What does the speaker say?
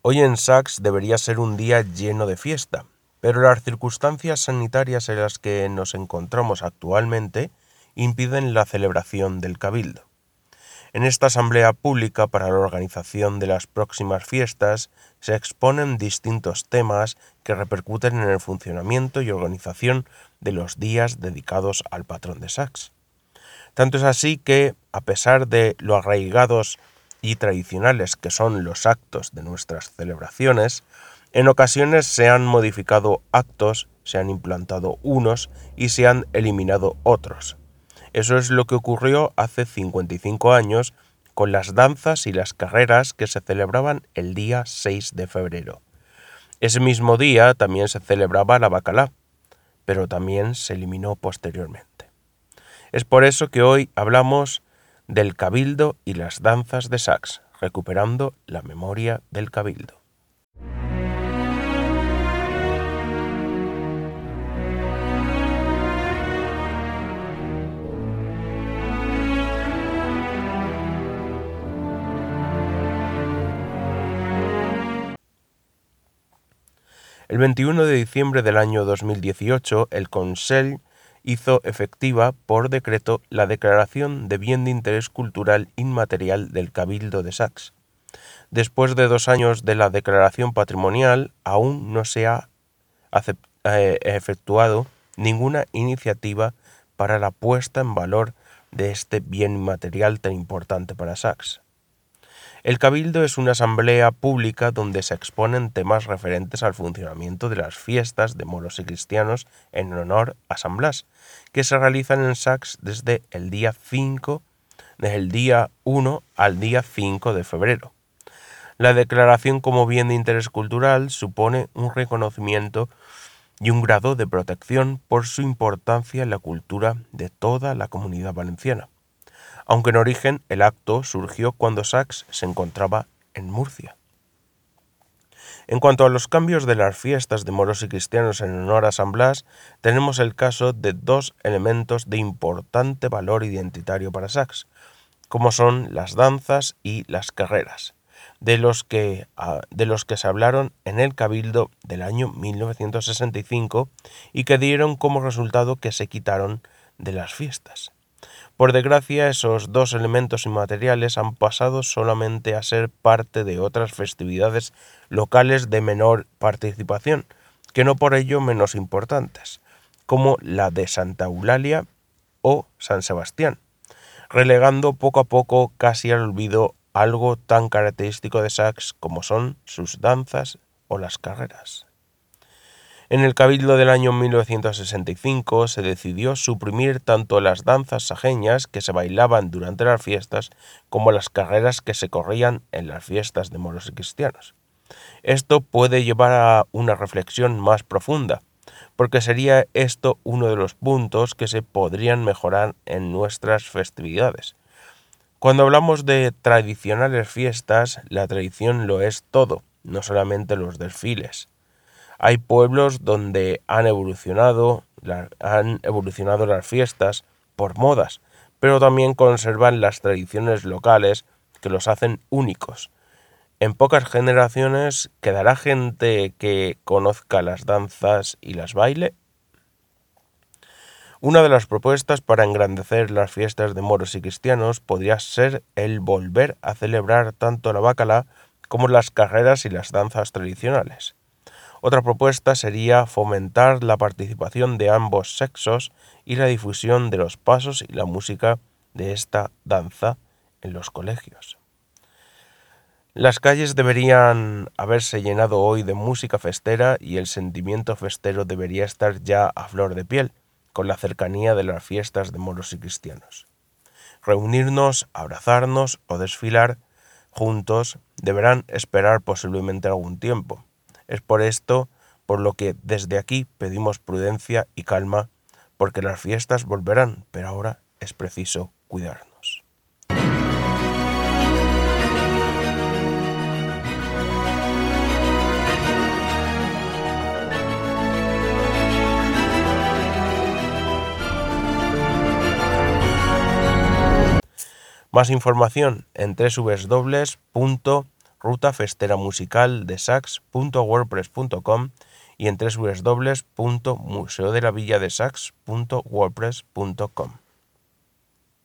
Hoy en Sachs debería ser un día lleno de fiesta, pero las circunstancias sanitarias en las que nos encontramos actualmente impiden la celebración del cabildo. En esta asamblea pública para la organización de las próximas fiestas se exponen distintos temas que repercuten en el funcionamiento y organización de los días dedicados al patrón de Sachs. Tanto es así que, a pesar de lo arraigados y tradicionales que son los actos de nuestras celebraciones, en ocasiones se han modificado actos, se han implantado unos y se han eliminado otros. Eso es lo que ocurrió hace 55 años con las danzas y las carreras que se celebraban el día 6 de febrero. Ese mismo día también se celebraba la bacalá, pero también se eliminó posteriormente. Es por eso que hoy hablamos del cabildo y las danzas de sax, recuperando la memoria del cabildo. El 21 de diciembre del año 2018, el Conseil hizo efectiva por decreto la declaración de bien de interés cultural inmaterial del Cabildo de Sax. Después de dos años de la declaración patrimonial, aún no se ha eh, efectuado ninguna iniciativa para la puesta en valor de este bien inmaterial tan importante para Sax. El Cabildo es una asamblea pública donde se exponen temas referentes al funcionamiento de las fiestas de moros y cristianos en honor a San Blas, que se realizan en Sax desde el día 5, desde el día 1 al día 5 de febrero. La declaración como bien de interés cultural supone un reconocimiento y un grado de protección por su importancia en la cultura de toda la comunidad valenciana aunque en origen el acto surgió cuando Sachs se encontraba en Murcia. En cuanto a los cambios de las fiestas de moros y cristianos en honor a San Blas, tenemos el caso de dos elementos de importante valor identitario para Sachs, como son las danzas y las carreras, de los que, ah, de los que se hablaron en el Cabildo del año 1965 y que dieron como resultado que se quitaron de las fiestas. Por desgracia, esos dos elementos inmateriales han pasado solamente a ser parte de otras festividades locales de menor participación, que no por ello menos importantes, como la de Santa Eulalia o San Sebastián, relegando poco a poco casi al olvido algo tan característico de Sax como son sus danzas o las carreras. En el Cabildo del año 1965 se decidió suprimir tanto las danzas sajeñas que se bailaban durante las fiestas como las carreras que se corrían en las fiestas de moros y cristianos. Esto puede llevar a una reflexión más profunda, porque sería esto uno de los puntos que se podrían mejorar en nuestras festividades. Cuando hablamos de tradicionales fiestas, la tradición lo es todo, no solamente los desfiles. Hay pueblos donde han evolucionado, han evolucionado las fiestas por modas, pero también conservan las tradiciones locales que los hacen únicos. En pocas generaciones quedará gente que conozca las danzas y las baile. Una de las propuestas para engrandecer las fiestas de moros y cristianos podría ser el volver a celebrar tanto la bacala como las carreras y las danzas tradicionales. Otra propuesta sería fomentar la participación de ambos sexos y la difusión de los pasos y la música de esta danza en los colegios. Las calles deberían haberse llenado hoy de música festera y el sentimiento festero debería estar ya a flor de piel con la cercanía de las fiestas de moros y cristianos. Reunirnos, abrazarnos o desfilar juntos deberán esperar posiblemente algún tiempo es por esto por lo que desde aquí pedimos prudencia y calma, porque las fiestas volverán, pero ahora es preciso cuidarnos. Más información en www ruta festera musical de sax.wordpress.com y en www.museodelavilladesax.wordpress.com.